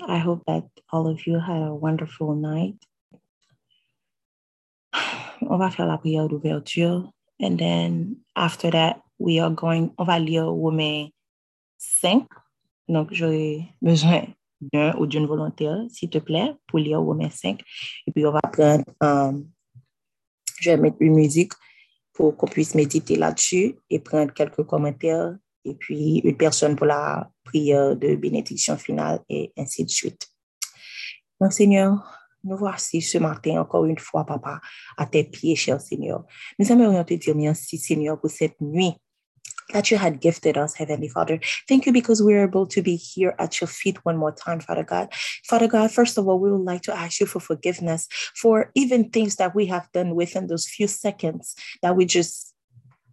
I hope that all of you had a wonderful night. On va faire la prière d'ouverture. And then after that, we are going, on va lire Romains 5. Donc, j'aurai besoin d'un ou d'une volontaire, s'il te plaît, pour lire Romains 5. Et puis, on va prendre, um, je vais mettre une musique pour qu'on puisse méditer là-dessus et prendre quelques commentaires et puis une personne pour la prière de bénédiction finale et ainsi de suite. Donc, Seigneur, nous voici ce matin encore une fois, Papa, à tes pieds, cher Seigneur. Nous aimerions te dire merci, Seigneur, pour cette nuit that you had gifted us, Heavenly Father. Thank you because we're able to be here at your feet one more time, Father God. Father God, first of all, we would like to ask you for forgiveness for even things that we have done within those few seconds that we just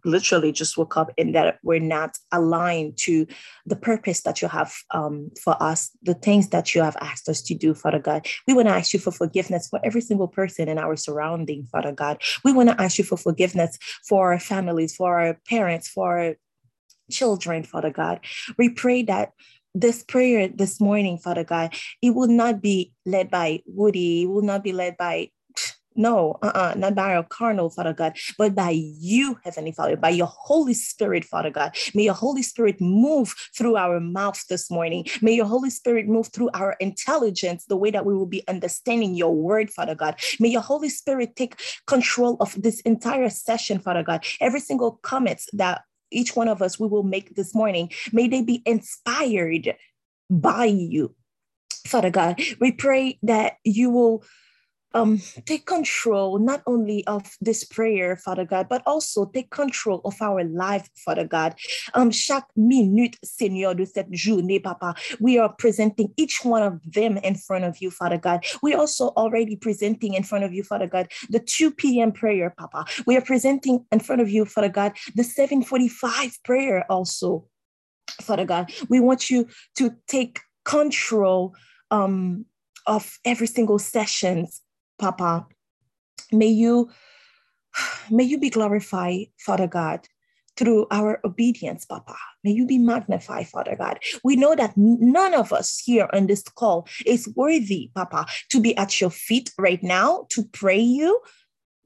literally just woke up and that we're not aligned to the purpose that you have um, for us, the things that you have asked us to do, Father God. We want to ask you for forgiveness for every single person in our surrounding, Father God. We want to ask you for forgiveness for our families, for our parents, for our children, Father God. We pray that this prayer this morning, Father God, it will not be led by Woody, it will not be led by no, uh-uh, not by our carnal, Father God, but by you, Heavenly Father, by your Holy Spirit, Father God. May your Holy Spirit move through our mouth this morning. May your Holy Spirit move through our intelligence, the way that we will be understanding your word, Father God. May your Holy Spirit take control of this entire session, Father God. Every single comment that each one of us we will make this morning, may they be inspired by you, Father God. We pray that you will um, take control not only of this prayer, Father God, but also take control of our life, Father God. Um, chaque minute, Seigneur, de cette journée, Papa, we are presenting each one of them in front of you, Father God. We also already presenting in front of you, Father God, the 2 p.m. prayer, Papa. We are presenting in front of you, Father God, the 745 prayer also, Father God. We want you to take control um, of every single sessions Papa. May you, may you be glorified, Father God, through our obedience, Papa. May you be magnified, Father God. We know that none of us here on this call is worthy, Papa, to be at your feet right now to pray you,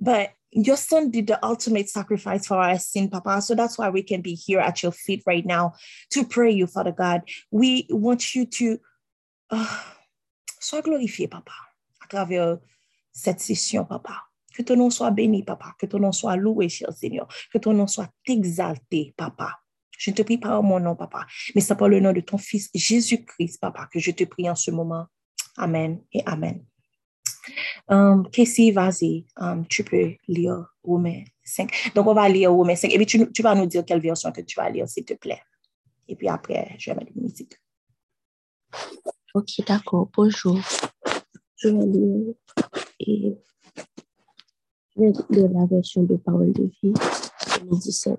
but your son did the ultimate sacrifice for our sin, Papa. So that's why we can be here at your feet right now to pray you, Father God. We want you to uh, sois glorifié, Papa, à travers cette session, papa. Que ton nom soit béni, papa. Que ton nom soit loué, cher Seigneur. Que ton nom soit exalté, papa. Je ne te prie pas en mon nom, papa, mais c'est par le nom de ton Fils Jésus-Christ, papa, que je te prie en ce moment. Amen et Amen. Um, Casey, vas-y, um, tu peux lire Romains 5. Donc, on va lire Romains 5. Et puis, tu, tu, vas nous dire quelle version que tu vas lire, s'il te plaît. Et puis après, je vais mettre une musique. Ok, d'accord. Bonjour. Je vais lire de la version de Parole de vie 2017.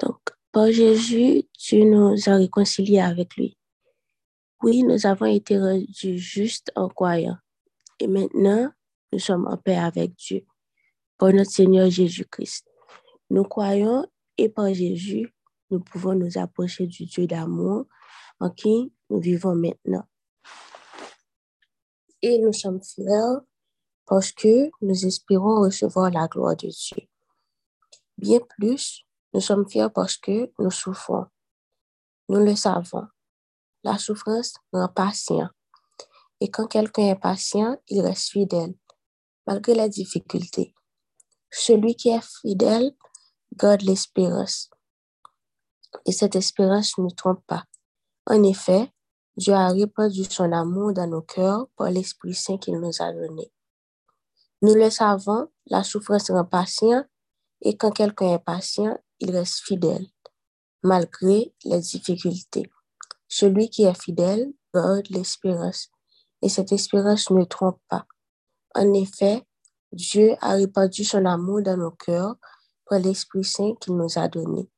Donc, par Jésus, tu nous as réconciliés avec lui. Oui, nous avons été rendus justes en croyant. Et maintenant, nous sommes en paix avec Dieu. Par notre Seigneur Jésus-Christ. Nous croyons et par Jésus, nous pouvons nous approcher du Dieu d'amour en qui nous vivons maintenant et nous sommes fiers parce que nous espérons recevoir la gloire de Dieu. Bien plus, nous sommes fiers parce que nous souffrons. Nous le savons. La souffrance rend patient. Et quand quelqu'un est patient, il reste fidèle, malgré la difficulté. Celui qui est fidèle garde l'espérance. Et cette espérance ne trompe pas. En effet, Dieu a répandu son amour dans nos cœurs par l'Esprit Saint qu'il nous a donné. Nous le savons, la souffrance rend patient et quand quelqu'un est patient, il reste fidèle, malgré les difficultés. Celui qui est fidèle garde l'espérance et cette espérance ne trompe pas. En effet, Dieu a répandu son amour dans nos cœurs par l'Esprit Saint qu'il nous a donné.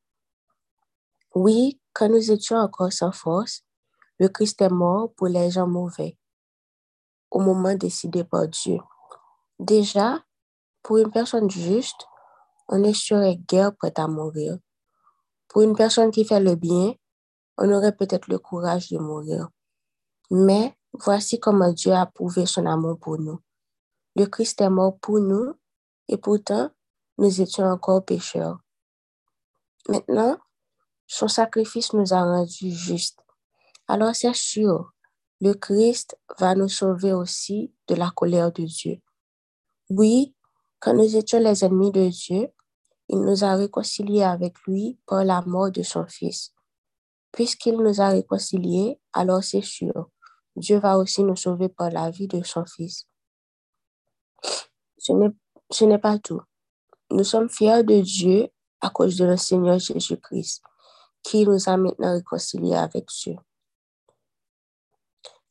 Oui, quand nous étions encore sans force, le Christ est mort pour les gens mauvais au moment décidé par Dieu. Déjà, pour une personne juste, on est sur guère prêt à mourir. Pour une personne qui fait le bien, on aurait peut-être le courage de mourir. Mais voici comment Dieu a prouvé son amour pour nous. Le Christ est mort pour nous et pourtant, nous étions encore pécheurs. Maintenant, son sacrifice nous a rendus justes. Alors c'est sûr, le Christ va nous sauver aussi de la colère de Dieu. Oui, quand nous étions les ennemis de Dieu, il nous a réconciliés avec lui par la mort de son Fils. Puisqu'il nous a réconciliés, alors c'est sûr, Dieu va aussi nous sauver par la vie de son Fils. Ce n'est pas tout. Nous sommes fiers de Dieu à cause de notre Seigneur Jésus-Christ, qui nous a maintenant réconciliés avec Dieu.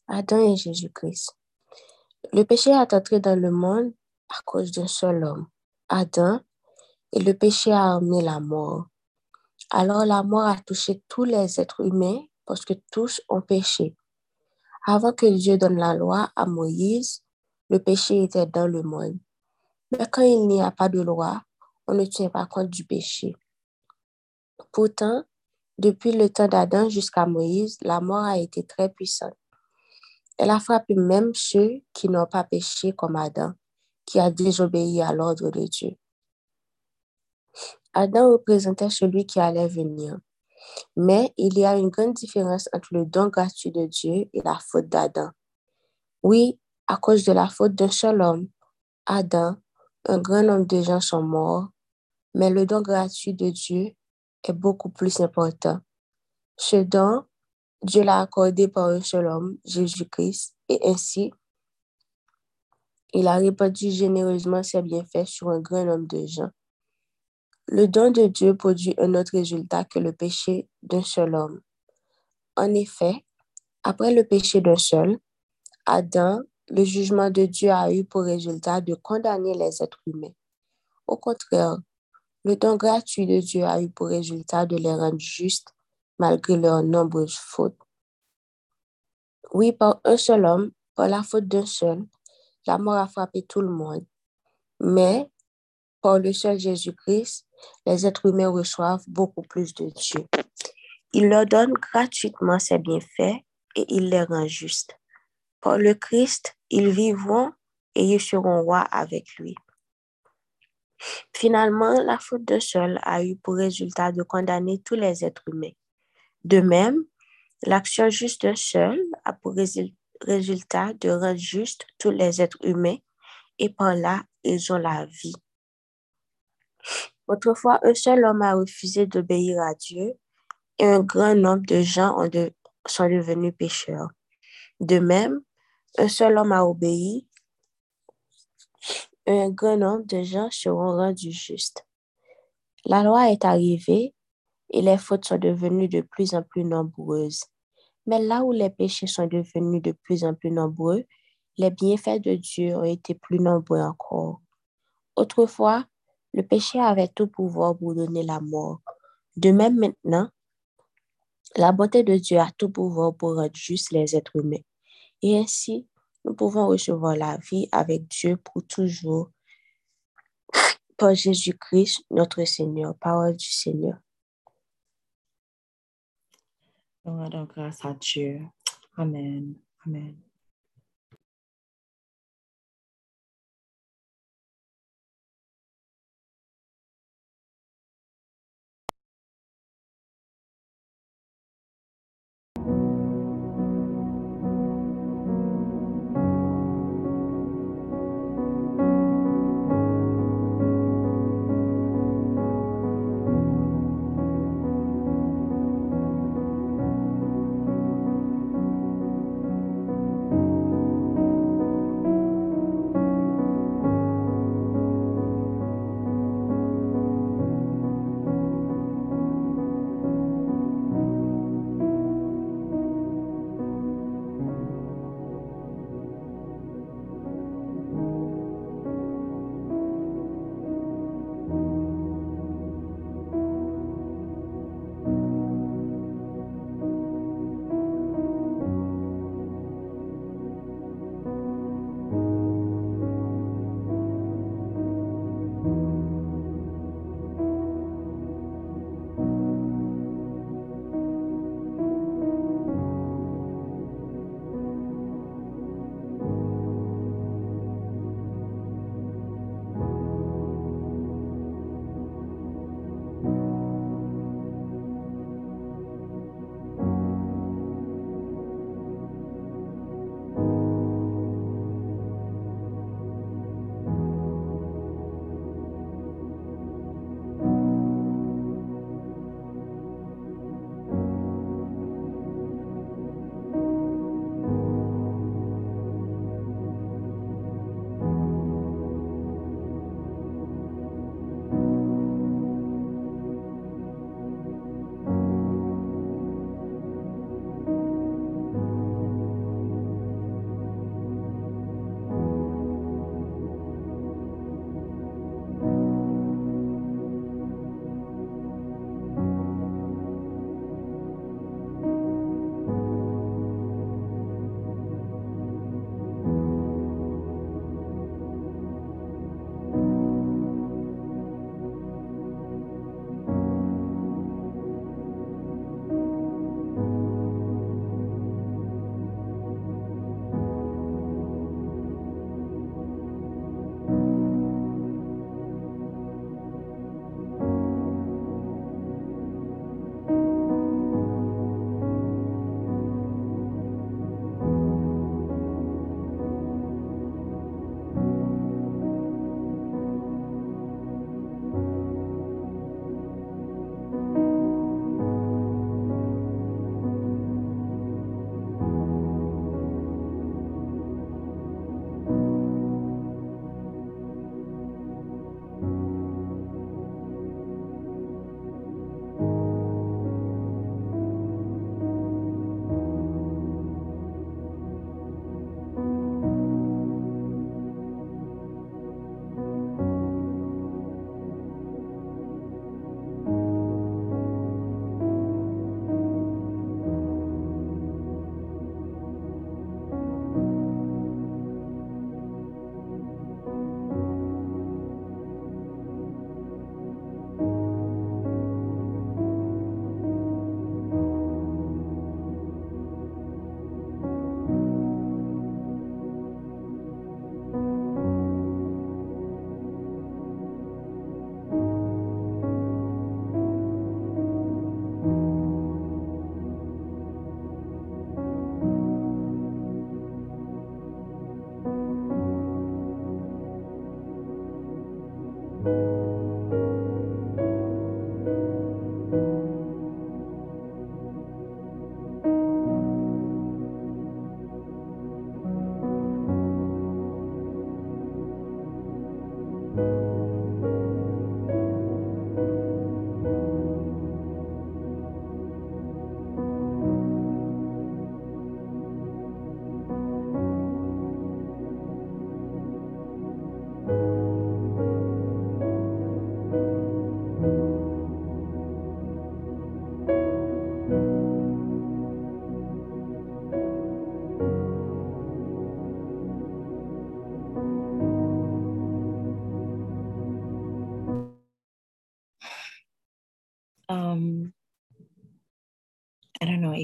Adam et Jésus-Christ. Le péché est entré dans le monde à cause d'un seul homme, Adam, et le péché a amené la mort. Alors la mort a touché tous les êtres humains parce que tous ont péché. Avant que Dieu donne la loi à Moïse, le péché était dans le monde. Mais quand il n'y a pas de loi, on ne tient pas compte du péché. Pourtant, depuis le temps d'Adam jusqu'à Moïse, la mort a été très puissante. Elle a frappé même ceux qui n'ont pas péché comme Adam, qui a désobéi à l'ordre de Dieu. Adam représentait celui qui allait venir. Mais il y a une grande différence entre le don gratuit de Dieu et la faute d'Adam. Oui, à cause de la faute d'un seul homme, Adam, un grand nombre de gens sont morts, mais le don gratuit de Dieu est beaucoup plus important. Ce don, Dieu l'a accordé par un seul homme, Jésus-Christ, et ainsi, il a répandu généreusement ses bienfaits sur un grand nombre de gens. Le don de Dieu produit un autre résultat que le péché d'un seul homme. En effet, après le péché d'un seul, Adam, le jugement de Dieu a eu pour résultat de condamner les êtres humains. Au contraire, le don gratuit de Dieu a eu pour résultat de les rendre justes malgré leurs nombreuses fautes. Oui, par un seul homme, par la faute d'un seul, la mort a frappé tout le monde. Mais par le seul Jésus-Christ, les êtres humains reçoivent beaucoup plus de Dieu. Il leur donne gratuitement ses bienfaits et il les rend justes. Par le Christ, ils vivront et ils seront rois avec lui. Finalement, la faute d'un seul a eu pour résultat de condamner tous les êtres humains. De même, l'action juste d'un seul a pour résultat de rendre juste tous les êtres humains et par là, ils ont la vie. Autrefois, un seul homme a refusé d'obéir à Dieu et un grand nombre de gens sont devenus pécheurs. De même, un seul homme a obéi, et un grand nombre de gens seront rendus justes. La loi est arrivée et les fautes sont devenues de plus en plus nombreuses. Mais là où les péchés sont devenus de plus en plus nombreux, les bienfaits de Dieu ont été plus nombreux encore. Autrefois, le péché avait tout pouvoir pour donner la mort. De même maintenant, la bonté de Dieu a tout pouvoir pour rendre juste les êtres humains. Et ainsi, nous pouvons recevoir la vie avec Dieu pour toujours par Jésus-Christ, notre Seigneur, parole du Seigneur. Nous rendons grâce à Dieu. Amen. Amen.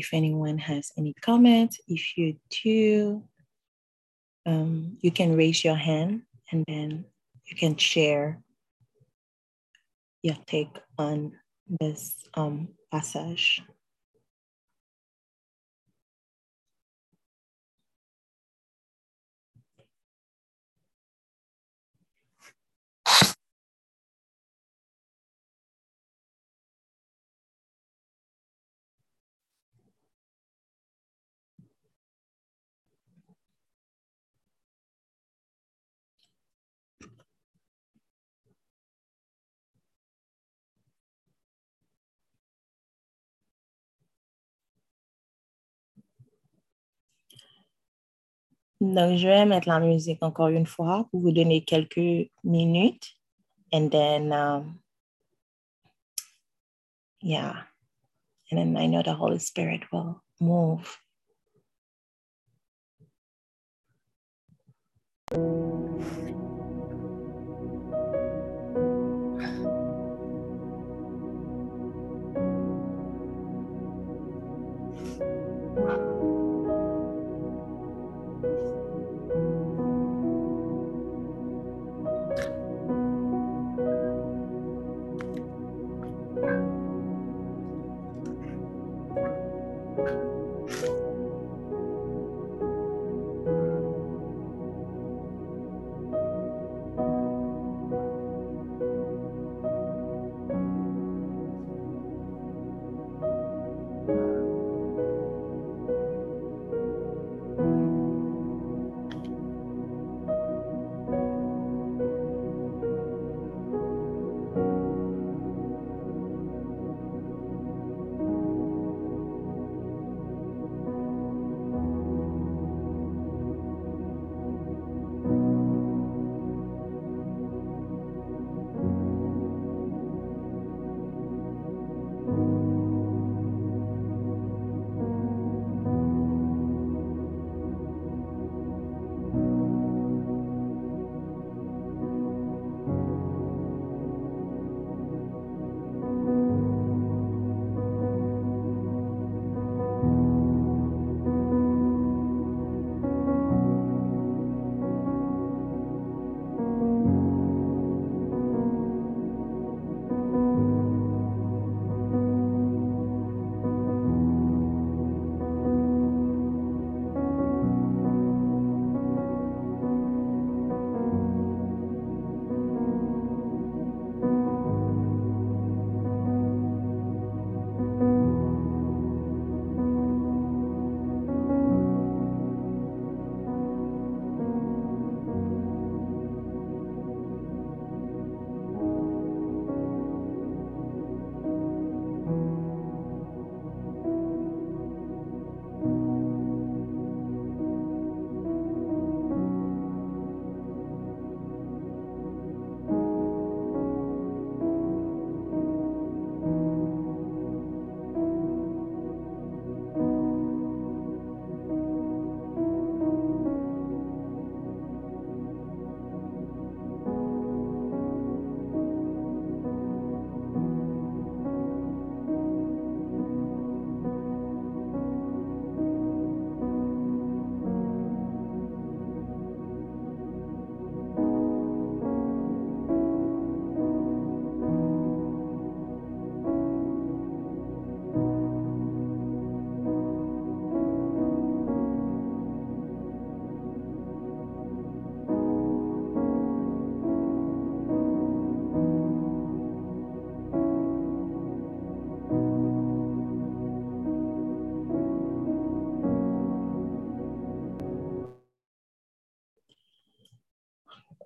If anyone has any comments. If you do, um, you can raise your hand and then you can share your take on this um, passage. Donc, je vais mettre la musique encore une fois pour vous donner quelques minutes. And then, um, yeah. And then I know the Holy Spirit will move.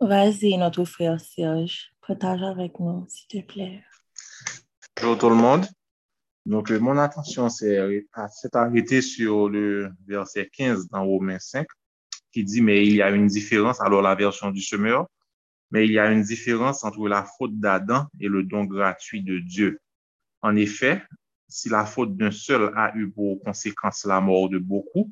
Vas-y, notre frère Serge, partage avec nous, s'il te plaît. Bonjour tout le monde. Donc, euh, mon attention s'est arrêtée sur le verset 15 dans Romains 5, qui dit, mais il y a une différence, alors la version du semeur, mais il y a une différence entre la faute d'Adam et le don gratuit de Dieu. En effet, si la faute d'un seul a eu pour conséquence la mort de beaucoup,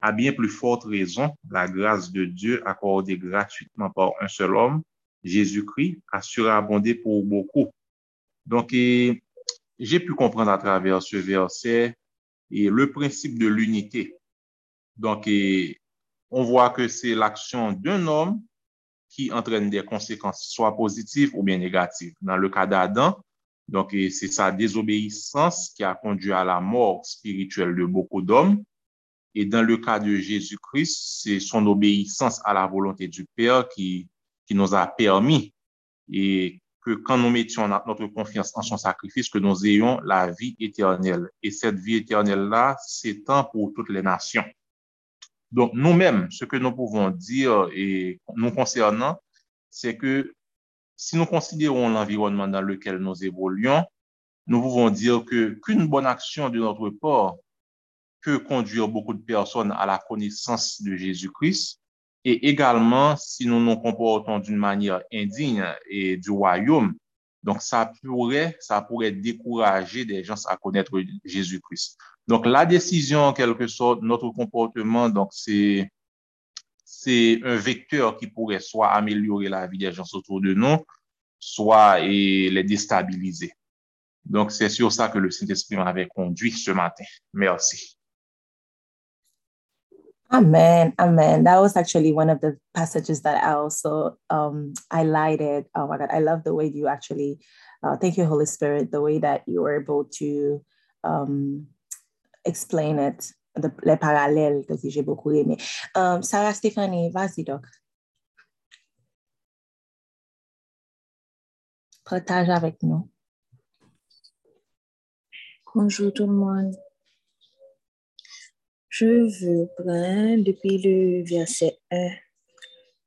à bien plus forte raison, la grâce de Dieu accordée gratuitement par un seul homme, Jésus-Christ, a surabondé pour beaucoup. Donc, j'ai pu comprendre à travers ce verset et le principe de l'unité. Donc, on voit que c'est l'action d'un homme qui entraîne des conséquences soit positives ou bien négatives. Dans le cas d'Adam, donc c'est sa désobéissance qui a conduit à la mort spirituelle de beaucoup d'hommes. Et dans le cas de Jésus-Christ, c'est son obéissance à la volonté du Père qui, qui nous a permis et que quand nous mettions notre confiance en son sacrifice, que nous ayons la vie éternelle. Et cette vie éternelle-là s'étend pour toutes les nations. Donc, nous-mêmes, ce que nous pouvons dire et nous concernant, c'est que si nous considérons l'environnement dans lequel nous évoluons, nous pouvons dire que qu'une bonne action de notre part peut conduire beaucoup de personnes à la connaissance de Jésus-Christ. Et également, si nous nous comportons d'une manière indigne et du royaume, donc ça pourrait, ça pourrait décourager des gens à connaître Jésus-Christ. Donc, la décision, en quelque sorte, notre comportement, donc c'est c'est un vecteur qui pourrait soit améliorer la vie des gens autour de nous, soit et les déstabiliser. Donc, c'est sur ça que le Saint-Esprit m'avait conduit ce matin. Merci. Amen. Amen. That was actually one of the passages that I also um, highlighted. Oh my God, I love the way you actually, uh, thank you, Holy Spirit, the way that you were able to um, explain it, the, les parallèles que j'ai beaucoup aimé. Um, Sarah Stéphanie, vas-y donc. Partage avec nous. Bonjour tout le monde. Je veux prendre depuis le verset 1.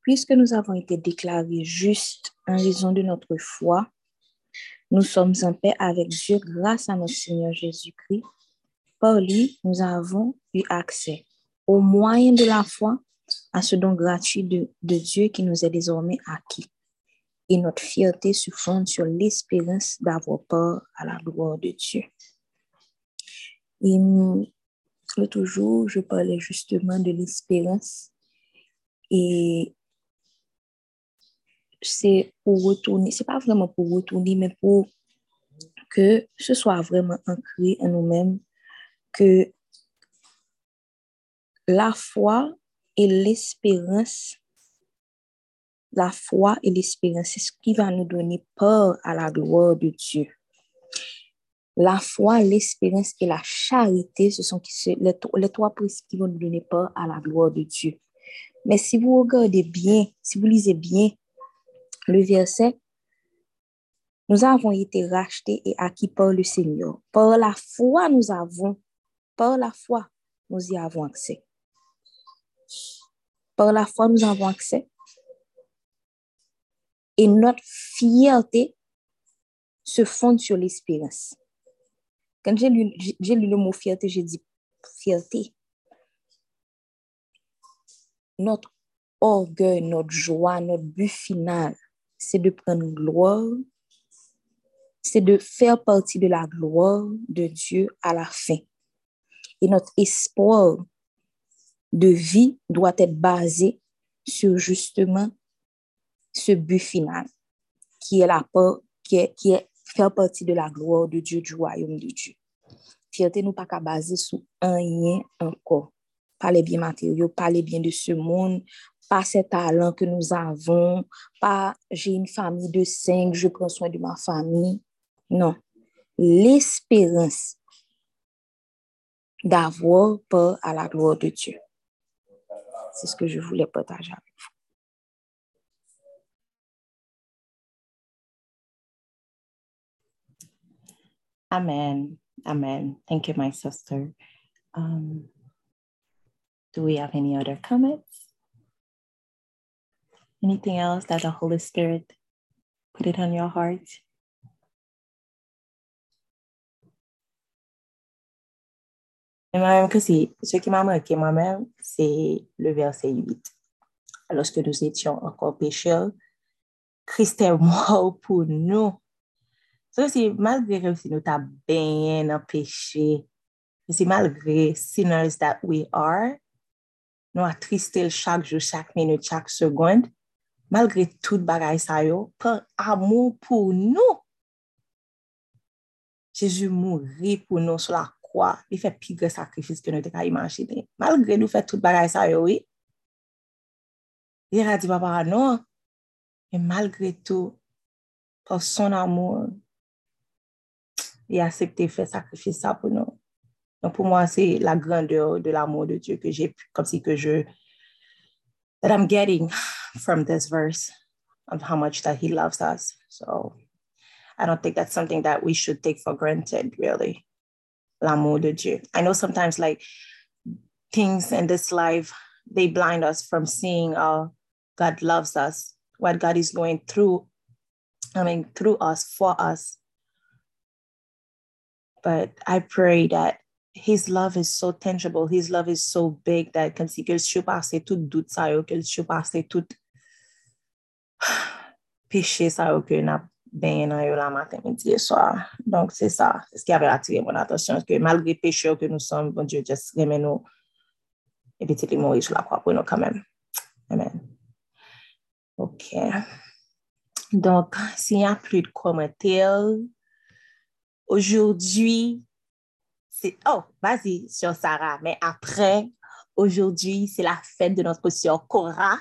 Puisque nous avons été déclarés justes en raison de notre foi, nous sommes en paix avec Dieu grâce à notre Seigneur Jésus-Christ. Par lui, nous avons eu accès au moyen de la foi à ce don gratuit de, de Dieu qui nous est désormais acquis. Et notre fierté se fonde sur l'espérance d'avoir peur à la gloire de Dieu. L'autre jour, je parlais justement de l'espérance et c'est pour retourner, c'est pas vraiment pour retourner, mais pour que ce soit vraiment ancré en nous-mêmes que la foi et l'espérance, la foi et l'espérance, c'est ce qui va nous donner peur à la gloire de Dieu. La foi, l'espérance et la charité, ce sont les, trois principes qui vont nous donner peur à la gloire de Dieu. Mais si vous regardez bien, si vous lisez bien le verset, nous avons été rachetés et acquis par le Seigneur. Par la foi, nous avons, par la foi, nous y avons accès. Par la foi, nous avons accès. Et notre fierté se fonde sur l'espérance. Quand j'ai lu, le mot fierté, j'ai dit fierté. Notre orgueil, notre joie, notre but final, c'est de prendre gloire, c'est de faire partie de la gloire de Dieu à la fin. Et notre espoir de vie doit être basé sur justement ce but final, qui est la qui est, qui est faire partie de la gloire de Dieu, du royaume de Dieu. Fierté nous pas qu'à baser sur un rien encore. Pas les biens matériaux, pas les biens de ce monde, pas ces talents que nous avons, pas j'ai une famille de cinq, je prends soin de ma famille. Non. L'espérance d'avoir peur à la gloire de Dieu. C'est ce que je voulais partager avec vous. Amen. Amen. Thank you, my sister. Um, do we have any other comments? Anything else that the Holy Spirit put it on your heart? moi-même que c'est ce qui m'a marqué moi-même, c'est le verset 8. Lorsque nous étions encore pécheurs, Christ est mort pour nous. So si malgre si nou ta ben nan peche, si malgre sinners that we are, nou a tristel chak jou, chak minute, chak seconde, malgre tout bagay sa yo, par amou pou nou, Jezu mouri pou nou sou la kwa, li fè pigre sakrifis ke nou te ka imanjine. Malgre nou fè tout bagay sa yo, oui. Li a di papa, non. E malgre tout, por son amour, li a septe fè sakrifis sa pou nou. Donc, pour moi, c'est la grandeur de l'amour de Dieu que j'ai, comme si que je, that I'm getting from this verse of how much that he loves us. So I don't think that's something that we should take for granted, really. L'amour de Dieu. I know sometimes like things in this life, they blind us from seeing how God loves us, what God is going through, I mean, through us, for us. But I pray that his love is so tangible, his love is so big that comme si que surpasse tout doute ça que surpasse tout péché ça que n'a ben nan yo la matin, midi et soir. Donc c'est ça, c'est ce qui avait attiré mon attention, que malgré péché que nous sommes, bon Dieu juste remet nous et puis il mourir sur la croix pour nous quand même. Amen. OK. Donc, s'il n'y a plus de commentaires, aujourd'hui, oh, vas-y sur Sarah, mais après, aujourd'hui, c'est la fête de notre sœur Cora.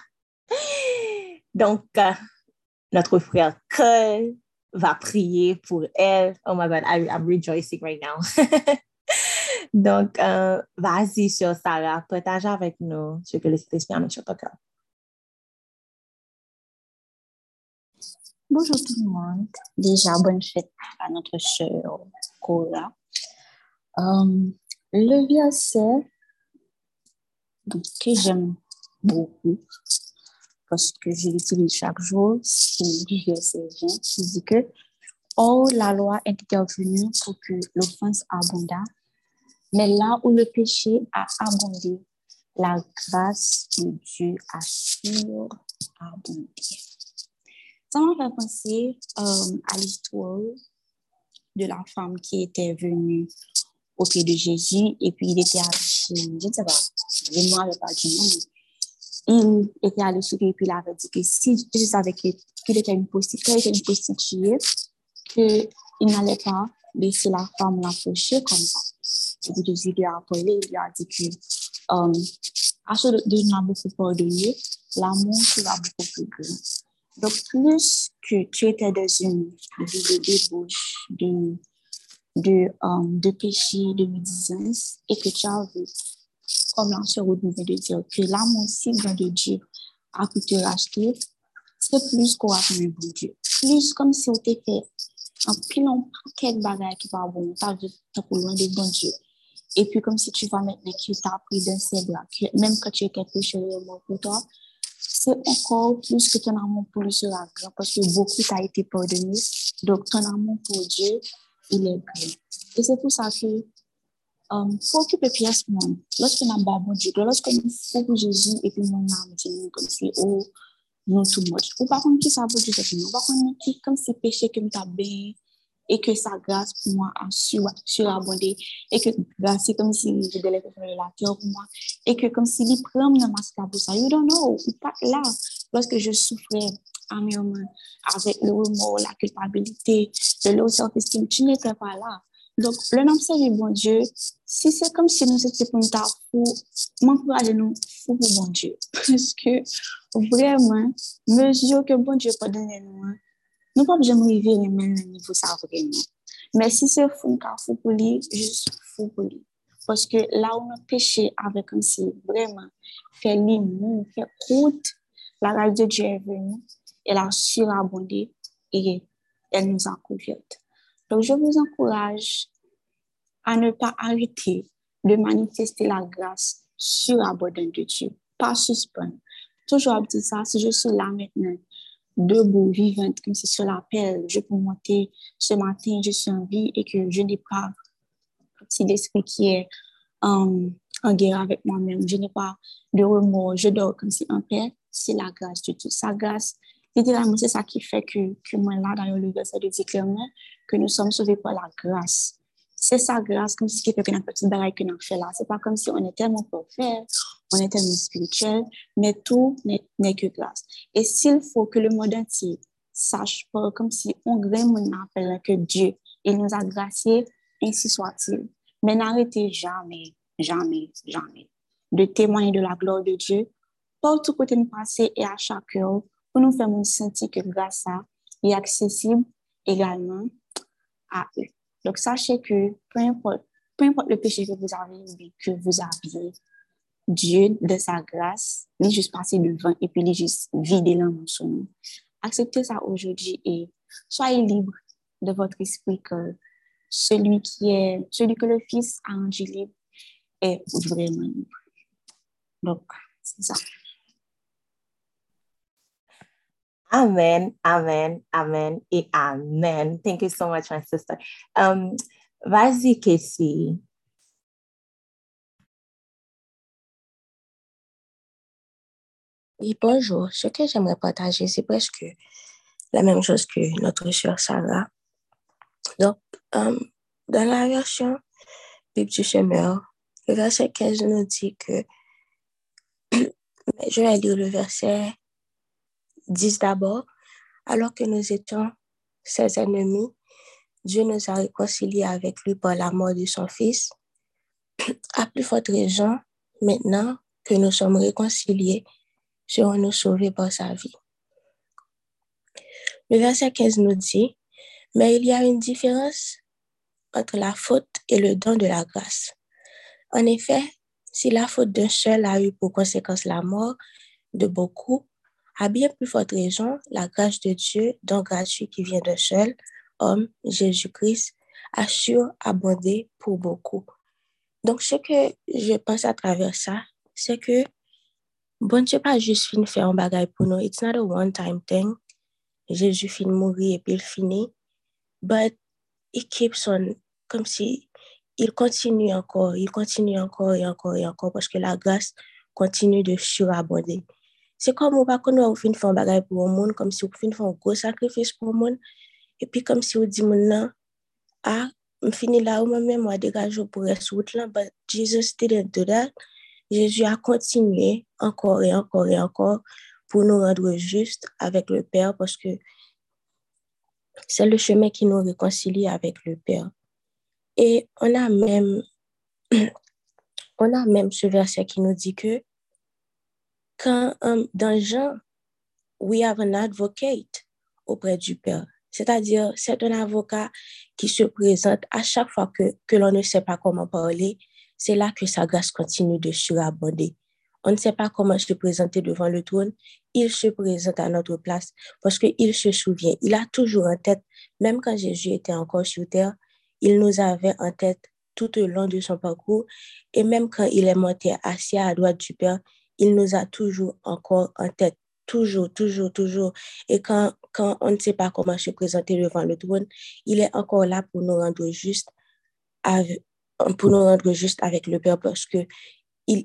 Donc, euh, notre frère Cole va prier pour elle. Oh my God, I, I'm rejoicing right now. Donc, euh, vas-y sur Sarah, partage avec nous ce que le Saint-Esprit a mis sur ton cœur. Bonjour tout le monde. Déjà, bonne fête à notre sœur Cora. Um, le verset que j'aime beaucoup, parce que je l'utilise chaque jour, c'est le verset 20 qui dit que Oh, la loi est intervenue pour que l'offense abonda, mais là où le péché a abondé, la grâce de Dieu a surabondé. Ça m'a fait penser um, à l'histoire de la femme qui était venue au pied de Jésus et puis il était allé chez, je ne sais pas, je ne m'avais pas du nom. Il était allé chez lui et puis il avait dit que si je savais qu'il était une prostituée, qu'il n'allait pas laisser la femme l'approcher comme ça. Et puis Jésus lui a appelé, il lui a dit que um, à ce de n'a beaucoup pardonné, l'amour sera beaucoup plus grand. Donc, plus que tu étais dans une vie de débauche, de de, um, de péché, de médisance, et que tu as vu, comme l'ancien vient de dire, que l'amour si grand de Dieu a pu te racheter, c'est plus qu'on a fait un bon Dieu. Plus comme si on t'était fait un pilon paquet de bagages qui va bon, t'as vu, t'as pour loin de bon Dieu. Et puis comme si tu vas maintenant que tu as pris d'un bras, que même quand tu étais mort pour toi, c'est encore plus que ton amour pour lui sera grand parce que beaucoup t'a été pardonné. Donc ton amour pour Dieu il est grand. Et c'est pour ça que um, faut occuper pièce monde. Lorsqu'on a bon Dieu, lorsqu'on fait pour Jésus et puis mon âme dit comme si oh non too much. Ou par contre qui ça veut dire que par contre qui comme si péché que m'ta bien et que sa grâce pour moi a sur, surabondé et que grâce c'est comme si je devais faire la terre pour moi et que comme si il prend dans ma pour ça. You don't know. Ou pas là lorsque je souffrais amèrement avec le remords, la culpabilité, de l'eau self-esteem, tu n'étais pas là. Donc, le nom c'est bon Dieu. Si c'est comme si nous étions pour nous m'encourager nous pour bon Dieu. Parce que vraiment, mesure que bon Dieu peut donner nous, pas besoin de arriver au même niveau ça vraiment. Mais si c'est fou, fou pour lui, juste fou pour lui. Parce que là où on a péché avec un si vraiment, fait limon, fait route, la grâce de Dieu est venue elle a surabondé et elle nous a couvertes. Donc, je vous encourage à ne pas arrêter de manifester la grâce surabondante de Dieu, pas suspendre. Toujours dire ça, si je suis là maintenant, debout, vivante, comme c'est sur l'appel, je peux monter ce matin, je suis en vie et que je n'ai pas si l'esprit qui est en, en guerre avec moi-même, je n'ai pas de remords, je dors comme si en paix, c'est la grâce de Dieu. Sa grâce Littéralement, c'est ça qui fait que, que moi, là, dans le verset de dit clairement que nous sommes sauvés par la grâce. C'est sa grâce, comme fait que notre petite bagaille que nous fait là. C'est pas comme si on est tellement parfait, on est tellement spirituel, mais tout n'est que grâce. Et s'il faut que le monde entier sache pas, comme si on monde appelle que Dieu, il nous a gracié, ainsi soit-il. mais n'arrêtez jamais, jamais, jamais de témoigner de la gloire de Dieu partout côté nous passer et à chaque heure pour nous faire sentir que grâce à est accessible également à eux. Donc, sachez que peu importe, le péché que vous avez, que vous avez, Dieu, de sa grâce, il est juste passé devant et puis il est juste vidé l'homme sur nous. Acceptez ça aujourd'hui et soyez libre de votre esprit que celui qui est, celui que le Fils a rendu libre est vraiment libre. Donc, c'est ça. Amen, amen, amen, et amen. Thank you so much, my sister. Um, Vas-y, Casey. Oui, bonjour. Ce que j'aimerais partager, c'est presque la même chose que notre chère Sarah. Donc, um, dans la version Bible du Semeur, le verset 15 nous dit que, je vais lire le verset 10 d'abord, alors que nous étions ses ennemis, Dieu nous a réconciliés avec lui par la mort de son Fils. À plus forte raison, maintenant que nous sommes réconciliés, serons-nous sauvés par sa vie? Le verset 15 nous dit, mais il y a une différence entre la faute et le don de la grâce. En effet, si la faute d'un seul a eu pour conséquence la mort de beaucoup, à bien plus forte raison, la grâce de Dieu, don gratuit qui vient d'un seul homme, Jésus-Christ, a abondé pour beaucoup. Donc, ce que je pense à travers ça, c'est que bon Dieu pas juste fin faire un bagage pour nous. It's not a one-time thing. Jésus fin mourir et puis il finit. But it keeps on, comme si il continue encore, il continue encore et encore et encore parce que la grâce continue de surabonder. C'est comme on va connaître au fin faire un bagage pour le monde, comme si on fin faire un gros sacrifice pour le monde. Et puis comme si on dit maintenant, ah, je finis là où moi-même, moi, dégage pour rester route là, but Jesus didn't do. Jésus a continué encore et encore et encore pour nous rendre justes avec le Père parce que c'est le chemin qui nous réconcilie avec le Père. Et on a même, on a même ce verset qui nous dit que quand um, dans Jean, we have an advocate auprès du Père. C'est-à-dire, c'est un avocat qui se présente à chaque fois que, que l'on ne sait pas comment parler. C'est là que sa grâce continue de surabonder. On ne sait pas comment se présenter devant le trône. Il se présente à notre place parce qu'il se souvient. Il a toujours en tête, même quand Jésus était encore sur terre, il nous avait en tête tout au long de son parcours. Et même quand il est monté assis à droite du Père, il nous a toujours encore en tête. Toujours, toujours, toujours. Et quand, quand on ne sait pas comment se présenter devant le trône, il est encore là pour nous rendre juste avec, pour nous rendre juste avec le Père parce que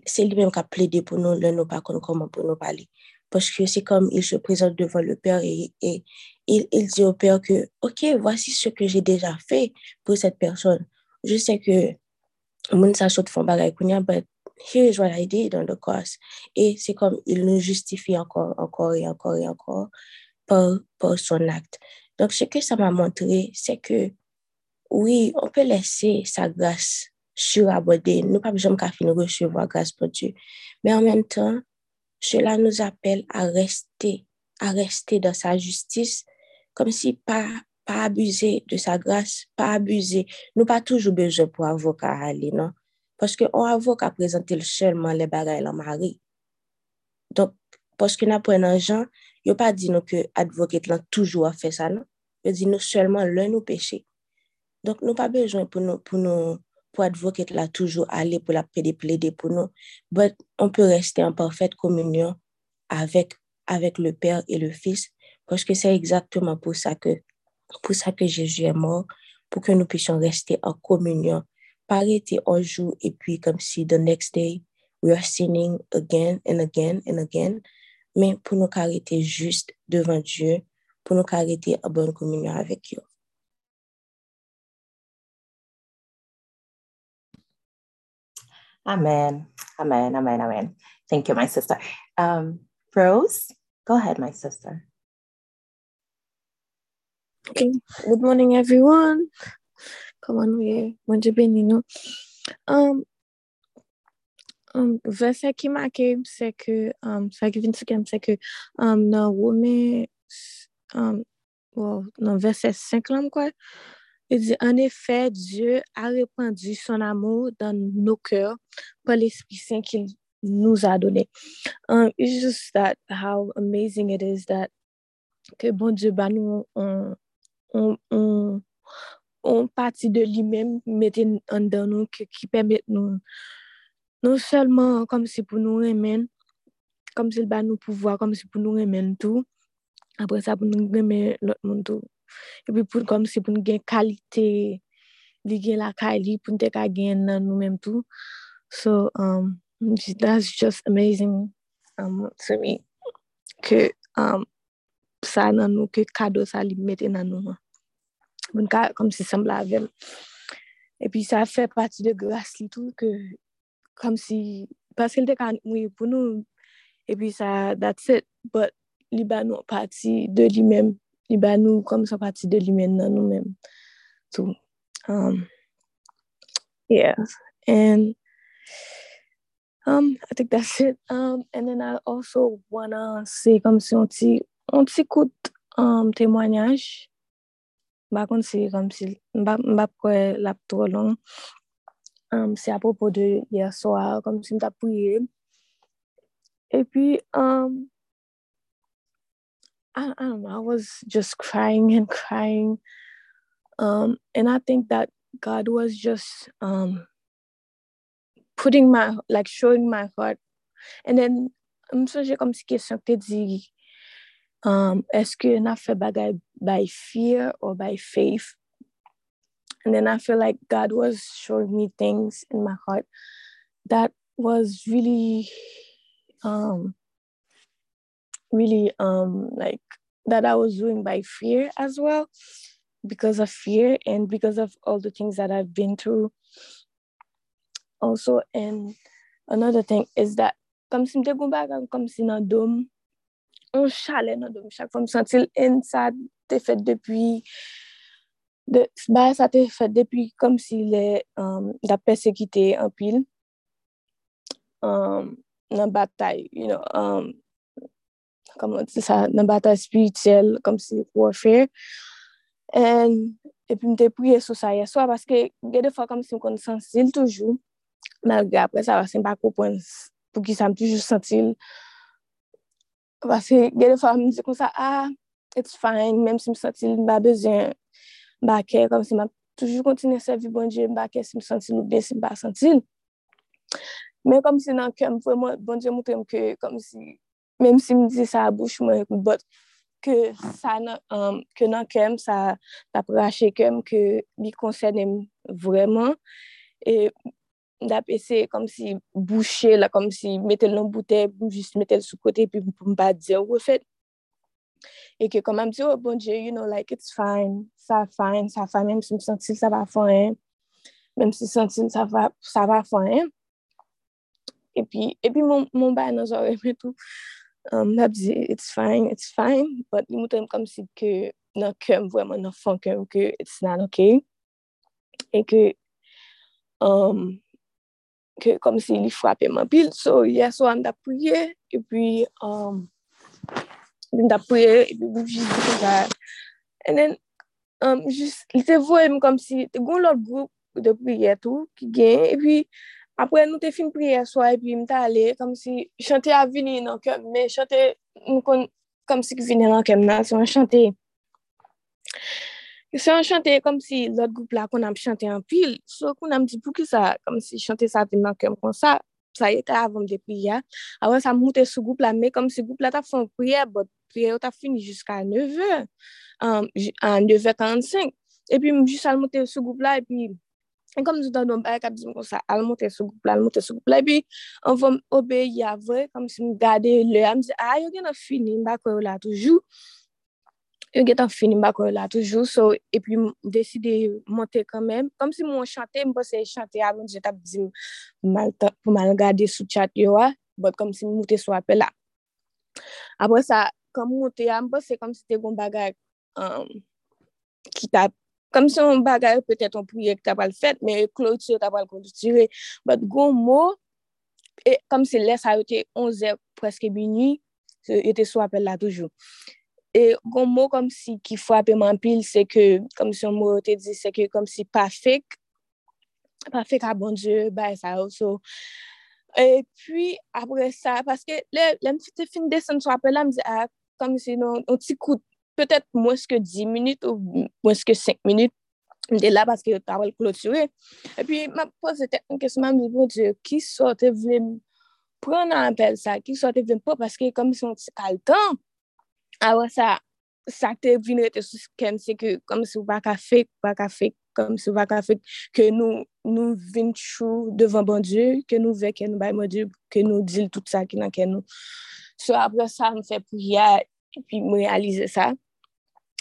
c'est lui-même qui a plaidé pour nous, nous pas comment pour nous parler. Parce que c'est comme il se présente devant le Père et, il, dit au Père que, OK, voici ce que j'ai déjà fait pour cette personne. Je sais que s'achète de fond bagay but here is what I did on the cross. Et c'est comme il nous justifie encore, encore et encore et encore par, par son acte. Donc, ce que ça m'a montré, c'est que oui, on peut laisser sa grâce suraborder. Nous pas besoin de recevoir grâce pour Dieu. Mais en même temps, cela nous appelle à rester, à rester dans sa justice, comme si pas, pas abuser de sa grâce, pas abuser. Nous pas toujours besoin pour avocat aller, non? Parce que on avocat présenter seulement les bagailles la mari. Donc, parce que nous prenons gens, il a pas dit nous que l'avocat l'a toujours fait ça, non? Il dit nous seulement l'un nous péché. Donc, nous pas besoin pour nous, pour nous, pour advocate là toujours aller pour la pour nous. Mais on peut rester en parfaite communion avec, avec le Père et le Fils parce que c'est exactement pour ça que, pour ça que Jésus est mort, pour que nous puissions rester en communion pas arrêter un jour et puis comme si the next day we are sinning again and again and again, mais pour nous arrêter juste devant Dieu, pour nous arrêter en bonne communion avec Dieu. Amen. Amen. Amen. Amen. Thank you, my sister. Um, Rose, go ahead, my sister. Okay. Good morning, everyone. Koman nou ye? Mwen di beni nou. Um, um, verse ki make se ke, um, sa ki vin sikem se ke nan wome, wow, nan verse 5 lan mkwa, e di, an efè, Dieu a repandu son amou dan nou kèr pa l'esprit saint ki nou a donè. Um, it's just that how amazing it is that ke bon Dieu ba nou on, on, on on pati de li men mette an dan nou ki, ki pemet nou non selman kom si pou nou remen, kom si l ba nou pouvoi, kom si pou nou remen tou, apre sa pou nou remen lot moun tou. Epi pou kom si pou nou gen kalite, li gen la kali, pou nou te ka gen nan nou men tou. So, um, that's just amazing um, to me, ke um, sa nan nou, ke kado sa li mette nan nou man. Mwen ka kom se sembla avèm. E pi sa fè pati de glas li tou ke kom si, paske l te kan mwen pou nou, e pi sa that's it, but li ba nou pati de li mèm, li ba nou kom sa pati de li mèm nan nou mèm. So, um, yeah, and um, I think that's it. Um, and then I also wanna say kom si on ti, on ti kout um, témoignage bakon si kom si, mbap kwe lap tro long, um, si apopo de yer soa, kom si mta pouye. E pi, um, I, I don't know, I was just crying and crying. Um, and I think that God was just um, putting my, like showing my heart. And then, m sonje kom si te um, eske na fe bagay by fear or by faith? And then I feel like God was showing me things in my heart that was really um, really um like that I was doing by fear as well because of fear and because of all the things that I've been through also and another thing is that comme si bagan comme si nan dom on chale nan dom chak fwa m sentil en sa te fet depi de, ba sa te fet depi kom si le um, da persekite an pil um, nan batay you know um, sa, nan batay spirituel kom si warfare. En epi m te priye sou sa yaswa paske gede fwa kom si m kon sensil toujou malge apre sa wase m pa koupon pou ki sa m toujou sentil Pase gède fwa m di kon sa, ah, it's fine, mèm si m senti l mba bezyen bakè, kom si m ap toujou kontine sevi bonje mbakè si m senti l ou bè si m ba senti l. Mè kom si nan kèm vwèman bonje moutre m ke, kom si, mèm si m di sa bouch mwen m bot, ke sa nan, um, ke nan kèm sa, sa prache kèm ke li konsen m vreman. E dap ese kom si boucher la, kom si metel nan boute, pou jist metel sou kote, pi pou mba diyo ou fet. E ke kom am diyo, oh, bon diyo, you know, like, it's fine, sa fine, sa fine, menm si msantil sa va fwen, menm si santil sa va, fwen. E pi, e pi moun bay nan zore, metou, mdap um, diyo, it's fine, it's fine, but li moutem kom si ke nan kem vweman nan fan kem, ke it's not okay. E ke, um, ke kom si li fwape man pil. So, yeso an m da priye, epi, um, m da priye, e pi m jis di kon da. And then, um, jis, li te voye m kom si, te goun lot group de priye tou, ki gen, e pi, apre nou te fin priye swa, epi, m ta ale, kom si, chante a vini nan kem, me chante, m kon, kom si ki vini nan kem nan, si m chante, Se an chante kom si lot goup la kon am chante an pil, so kon am di pou ki sa, kom si chante sa vin nan kem kon sa, sa yete avom de priya. Awen sa moute sou goup la, me kom si goup la ta fon priye, bot priye ou ta fini jiska 9h, an 9h45. E pi mou jis al moute sou goup la, e pi, e kom nou dan don baye kap di mou kon sa, al moute sou goup la, al moute sou goup la, e pi, an vom obeye avwe, kom si mou gade le, am zi, a, ah, yo gen an fini, mba kwe yo la toujou. yo getan fini bako la toujou, so, e pi deside monte kanmen, kom si moun chante, mwen pose chante a, mwen jetap di pou mal gade sou chat yo a, bot kom si mwote sou apel la. Apo sa, kom mwote a, mwen pose kom si te goun bagay um, ki tap, kom si yon bagay petet on priye ki tap al fet, men kloti yo tap al konditire, bot goun mwo, e kom si les a yote 11 preske bini, so, yote sou apel la toujou. E goun mou kom si ki fwa apèman pil, se ke, kom si yon mou te di, se ke kom si pa fek, pa fek a bon Diyo, bay e sa ou so. E pi apre sa, paske le, le mfi te fin desen sou apè la, mdi a, ah, kom si yon, nou ti kout, petèt mweske 10 minute ou mweske 5 minute, mde la paske yo tabal kloture. E pi ma pose bon te an kesman, mdi bon Diyo, ki sote vle pren an apel sa, ki sote vle mpo, paske kom si yon ti kal tan, awa sa, sa te vin rete sou skem se ke kom se ou baka fek, baka fek, kom se ou baka fek, ke nou, nou vin chou devan bon Diyo, ke nou vek, ke nou bay mon Diyo, ke nou dil tout sa ki nan ken nou. So apre sa, m fe priya, pi m realize sa.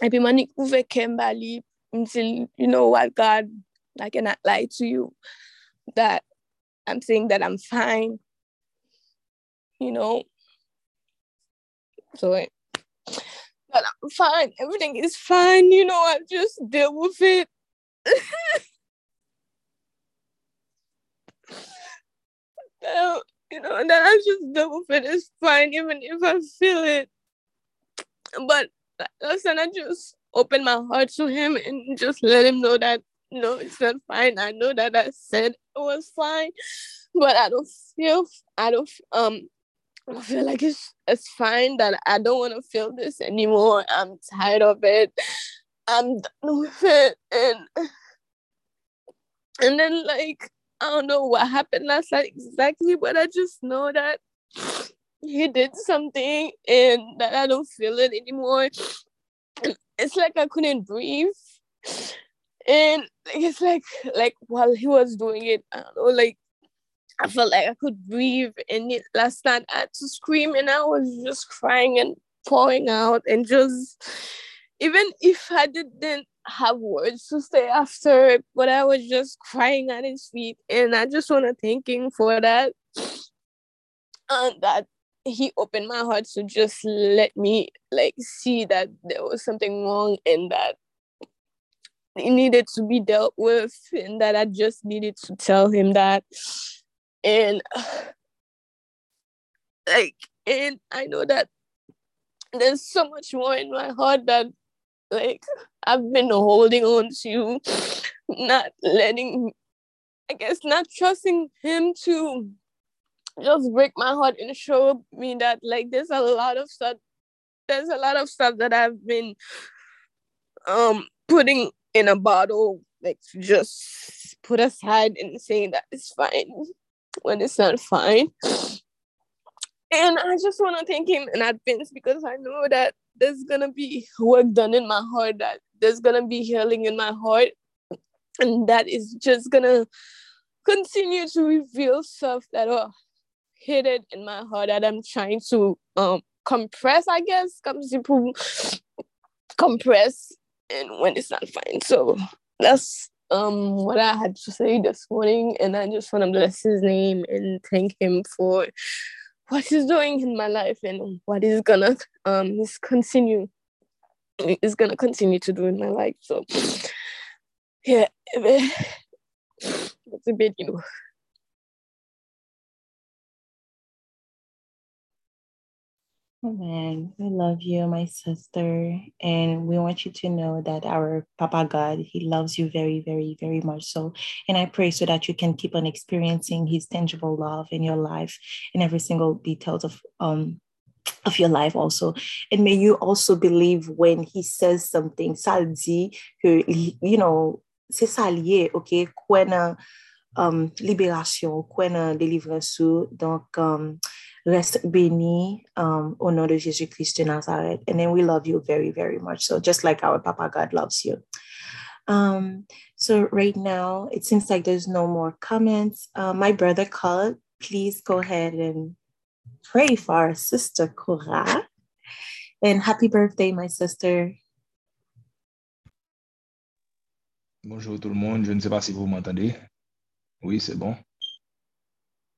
E pi manik ouve kem bali, m dil, you know what God, I cannot lie to you, that I'm saying that I'm fine, you know. So, that I'm fine. Everything is fine. You know, I just deal with it. you know, that I just deal with it. It's fine, even if I feel it. But listen, I just open my heart to him and just let him know that no, it's not fine. I know that I said it was fine, but I don't feel I don't um I feel like it's it's fine that I don't want to feel this anymore. I'm tired of it. I'm done with it and and then like I don't know what happened last night exactly, but I just know that he did something and that I don't feel it anymore. It's like I couldn't breathe. And it's like like while he was doing it, I don't know, like I felt like I could breathe. And it, last night I had to scream and I was just crying and pouring out and just even if I didn't have words to say after, it, but I was just crying at his feet. And I just want to thank him for that. And that he opened my heart to just let me like see that there was something wrong and that it needed to be dealt with and that I just needed to tell him that and like and I know that there's so much more in my heart that like I've been holding on to not letting I guess not trusting him to just break my heart and show me that like there's a lot of stuff there's a lot of stuff that I've been um putting in a bottle like just put aside and saying that it's fine when it's not fine. And I just want to thank him in advance because I know that there's gonna be work done in my heart, that there's gonna be healing in my heart, and that is just gonna continue to reveal stuff that oh hidden in my heart that I'm trying to um compress, I guess. Compress and when it's not fine. So that's um what I had to say this morning, and I just want to bless his name and thank him for what he's doing in my life and what he's gonna um he's continue is gonna continue to do in my life. So yeah, that's a bit you know Amen. We love you, my sister. And we want you to know that our Papa God, He loves you very, very, very much so. And I pray so that you can keep on experiencing His tangible love in your life in every single details of um of your life also. And may you also believe when he says something, que, you know, c'est ça lié, ok? Kwen um, libération, kwen délivrance. Donc, um, Rest béni um, au nom de Jésus-Christ de Nazareth. And then we love you very, very much. So just like our Papa God loves you. Um, so right now, it seems like there's no more comments. Uh, my brother called. Please go ahead and pray for our sister Cora. And happy birthday, my sister. Bonjour tout le monde. Je ne sais pas si vous m'entendez. Oui, c'est bon.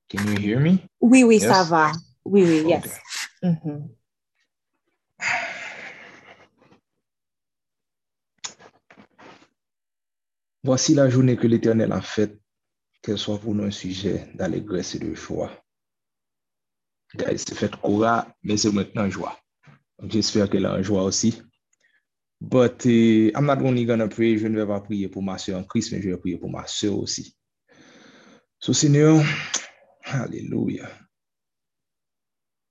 Can you hear me? Oui, oui, yes? ça va. Oui, oui, okay. yes. Mm -hmm. Voici la journée que l'Éternel a faite, qu'elle soit pour nous un sujet d'allégresse et de joie. Guys, c'est fait courant, mais c'est maintenant joie. J'espère qu'elle a en joie aussi. But uh, I'm not only gonna pray, je ne vais pas prier pour ma soeur en Christ, mais je vais prier pour ma soeur aussi. So, Seigneur, Alléluia.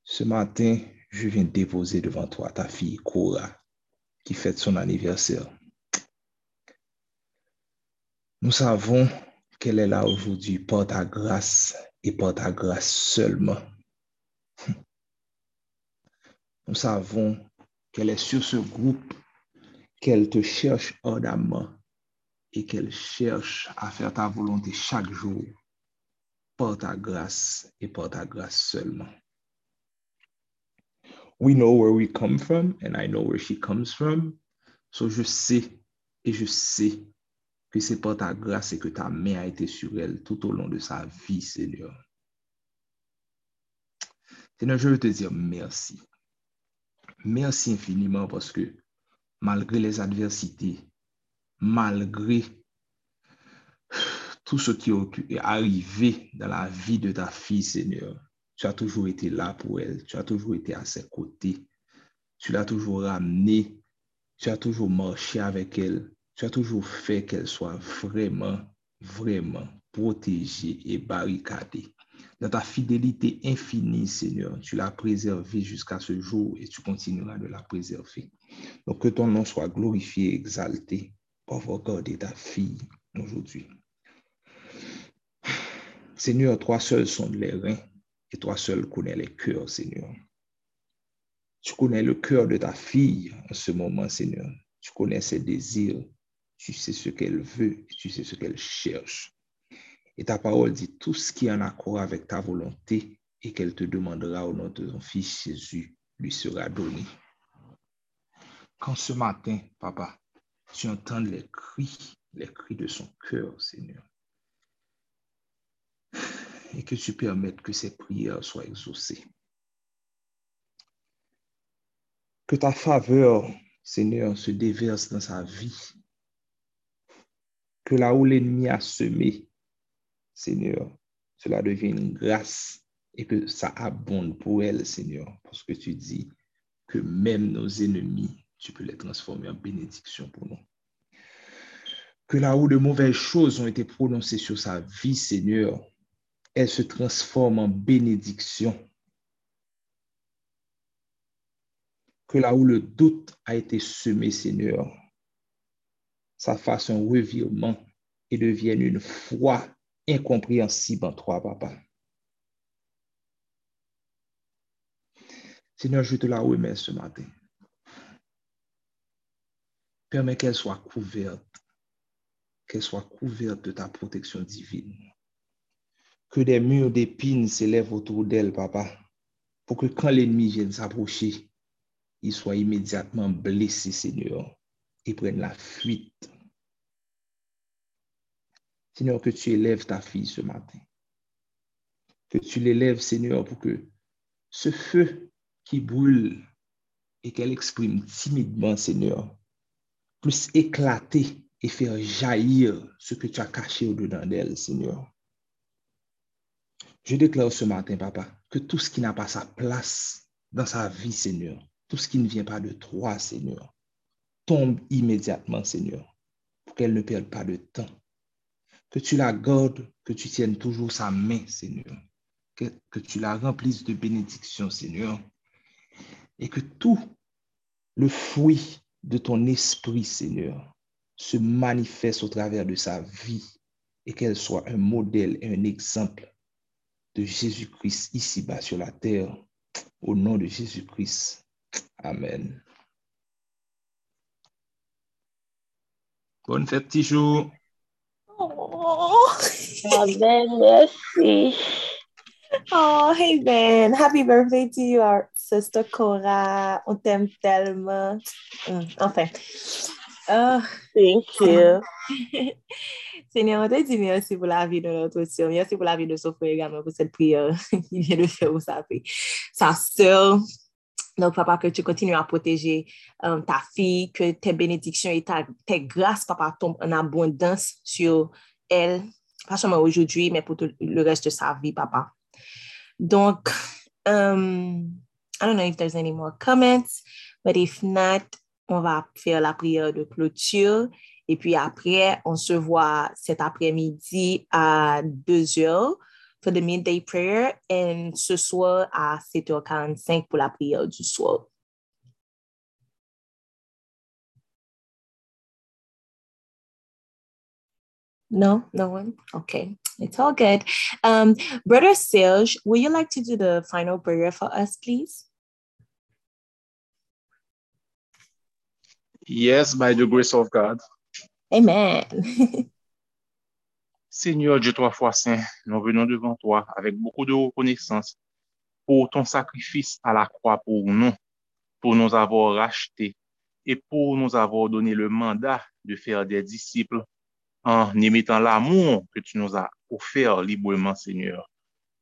Ce matin, je viens déposer devant toi ta fille Cora, qui fête son anniversaire. Nous savons qu'elle est là aujourd'hui par ta grâce et par ta grâce seulement. Nous savons qu'elle est sur ce groupe, qu'elle te cherche ardemment et qu'elle cherche à faire ta volonté chaque jour par ta grâce et par ta grâce seulement. We know where we come from and I know where she comes from. So je sais et je sais que c'est par ta grâce et que ta main a été sur elle tout au long de sa vie, Seigneur. Seigneur, je veux te dire merci. Merci infiniment parce que malgré les adversités, malgré tout ce qui est arrivé dans la vie de ta fille, Seigneur, tu as toujours été là pour elle, tu as toujours été à ses côtés, tu l'as toujours ramenée, tu as toujours marché avec elle, tu as toujours fait qu'elle soit vraiment, vraiment protégée et barricadée. Dans ta fidélité infinie, Seigneur, tu l'as préservée jusqu'à ce jour et tu continueras de la préserver. Donc que ton nom soit glorifié, exalté pour regarder ta fille aujourd'hui. Seigneur, toi seul sont les reins et toi seul connais les cœurs, Seigneur. Tu connais le cœur de ta fille en ce moment, Seigneur. Tu connais ses désirs. Tu sais ce qu'elle veut. Tu sais ce qu'elle cherche. Et ta parole dit tout ce qui est en accord avec ta volonté et qu'elle te demandera au nom de ton Fils Jésus lui sera donné. Quand ce matin, papa, tu entends les cris, les cris de son cœur, Seigneur, et que tu permettes que ces prières soient exaucées. Que ta faveur, Seigneur, se déverse dans sa vie. Que là où l'ennemi a semé, Seigneur, cela devienne une grâce et que ça abonde pour elle, Seigneur, parce que tu dis que même nos ennemis, tu peux les transformer en bénédiction pour nous. Que là où de mauvaises choses ont été prononcées sur sa vie, Seigneur, elle se transforme en bénédiction. Que là où le doute a été semé, Seigneur, ça fasse un revirement et devienne une foi incompréhensible en toi, papa. Seigneur, je te la remets ce matin. Permets qu'elle soit couverte, qu'elle soit couverte de ta protection divine que des murs d'épines s'élèvent autour d'elle, papa, pour que quand l'ennemi vienne s'approcher, il soit immédiatement blessé, Seigneur, et prenne la fuite. Seigneur, que tu élèves ta fille ce matin. Que tu l'élèves, Seigneur, pour que ce feu qui brûle et qu'elle exprime timidement, Seigneur, puisse éclater et faire jaillir ce que tu as caché au-dedans d'elle, Seigneur. Je déclare ce matin, papa, que tout ce qui n'a pas sa place dans sa vie, Seigneur, tout ce qui ne vient pas de toi, Seigneur, tombe immédiatement, Seigneur, pour qu'elle ne perde pas de temps. Que tu la gardes, que tu tiennes toujours sa main, Seigneur, que, tu la remplisses de bénédictions, Seigneur, et que tout le fruit de ton esprit, Seigneur, se manifeste au travers de sa vie et qu'elle soit un modèle et un exemple de Jésus-Christ ici-bas sur la terre. Au nom de Jésus-Christ. Amen. Bonne fête, Tichou. Oh. Amen, merci. Oh, hey Ben. Happy birthday to you, our sister Cora. On t'aime tellement. Mm, enfin. Oh, thank you. Seigneur, on te dit merci pour la vie de notre soeur. Merci pour la vie de son frère également, pour cette prière qu'il vient de faire pour sa, sa soeur, Donc, papa, que tu continues à protéger euh, ta fille, que tes bénédictions et ta, tes grâces, papa, tombent en abondance sur elle, pas seulement aujourd'hui, mais pour tout le reste de sa vie, papa. Donc, um, I don't know if there's any more comments, but if not, on va faire la prière de clôture. Et puis après, on se voit cet après-midi à 2 heures for the midday prayer et ce soir à 7h45 pour la prière du soir. No, no one? Okay, it's all good. Um, Brother Serge, would you like to do the final prayer for us, please? Yes, by the grace of God. Amen. Seigneur Dieu trois fois saint, nous venons devant toi avec beaucoup de reconnaissance pour ton sacrifice à la croix pour nous, pour nous avoir rachetés et pour nous avoir donné le mandat de faire des disciples en imitant l'amour que tu nous as offert librement, Seigneur.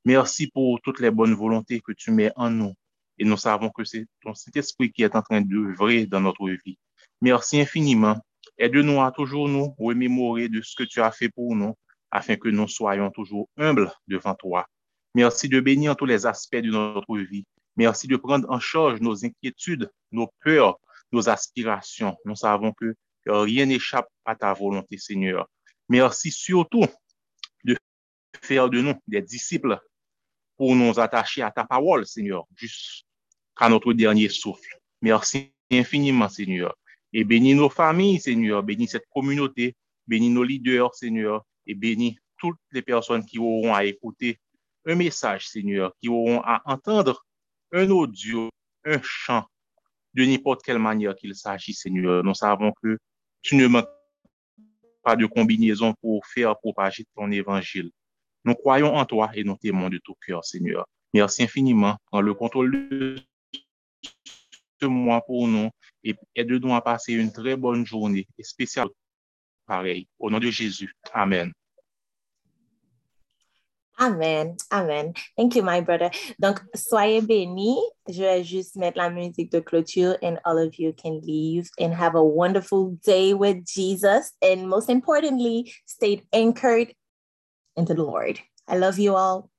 Merci pour toutes les bonnes volontés que tu mets en nous et nous savons que c'est ton Saint-Esprit qui est en train d'œuvrer dans notre vie. Merci infiniment. Aide-nous à toujours nous remémorer de ce que tu as fait pour nous afin que nous soyons toujours humbles devant toi. Merci de bénir tous les aspects de notre vie. Merci de prendre en charge nos inquiétudes, nos peurs, nos aspirations. Nous savons que rien n'échappe à ta volonté, Seigneur. Merci surtout de faire de nous des disciples pour nous attacher à ta parole, Seigneur, jusqu'à notre dernier souffle. Merci infiniment, Seigneur. Et bénis nos familles, Seigneur. Bénis cette communauté. Bénis nos leaders, Seigneur et bénis toutes les personnes qui auront à écouter un message, Seigneur, qui auront à entendre un audio, un chant, de n'importe quelle manière qu'il s'agit, Seigneur. Nous savons que tu ne manques pas de combinaison pour faire propager ton évangile. Nous croyons en toi et nous t'aimons de tout cœur, Seigneur. Merci infiniment. Prends le contrôle de ce mois pour nous et aide-nous à passer une très bonne journée, et spécialement pareil. Au nom de Jésus. Amen. Amen, amen. Thank you, my brother. Donc, soyez bénis. Je vais juste mettre la musique de clôture and all of you can leave and have a wonderful day with Jesus. And most importantly, stay anchored into the Lord. I love you all.